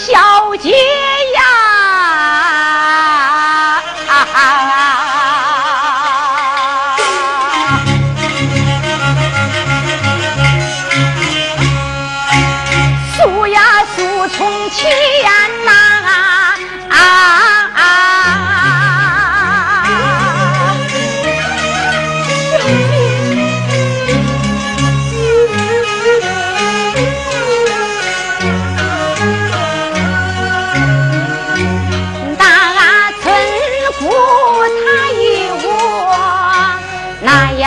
小姐。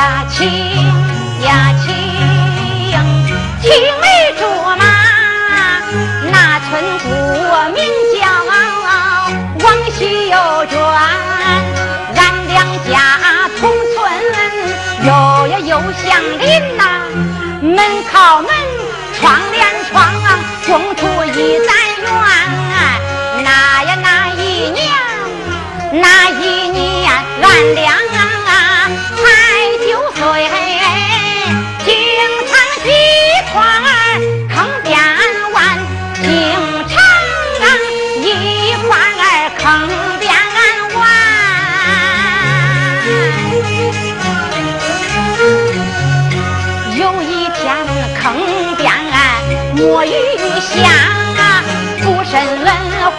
呀亲呀亲，青梅竹马。那村姑名叫王秀娟，俺两家同村，又呀又相邻呐，门靠门，窗连窗，共处一宅院。有一天坑边啊摸鱼香啊，不慎滑落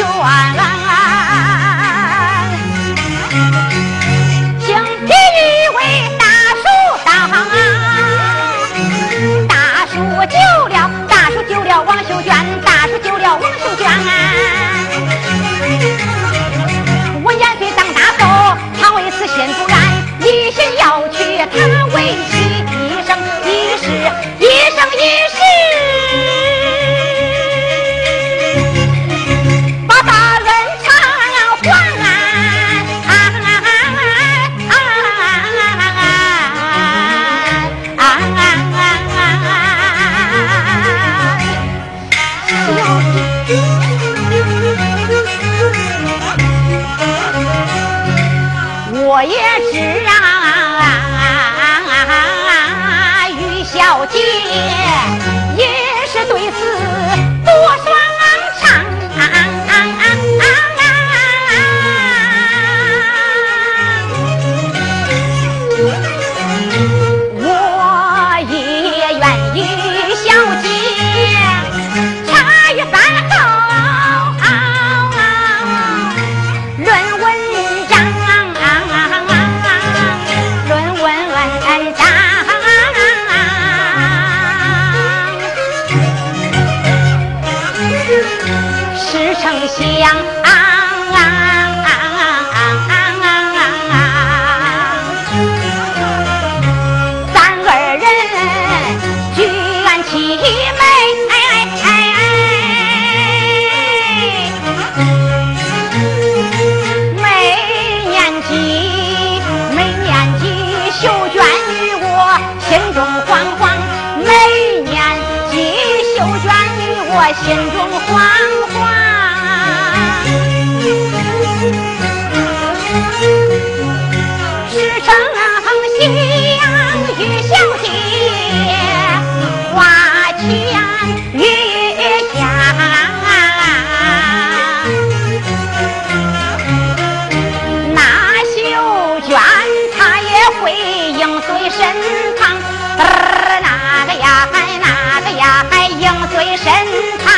命悬。请第一位大叔当，大叔救了，大叔救了王秀娟，大叔救了王秀娟。我年岁长大后，他为此心不安，一心要娶她我也知啊，于小姐是丞相。咱二人举案齐眉，每年纪，每年纪，秀娟与我心中惶惶，每年纪，秀娟与我心中惶惶。他。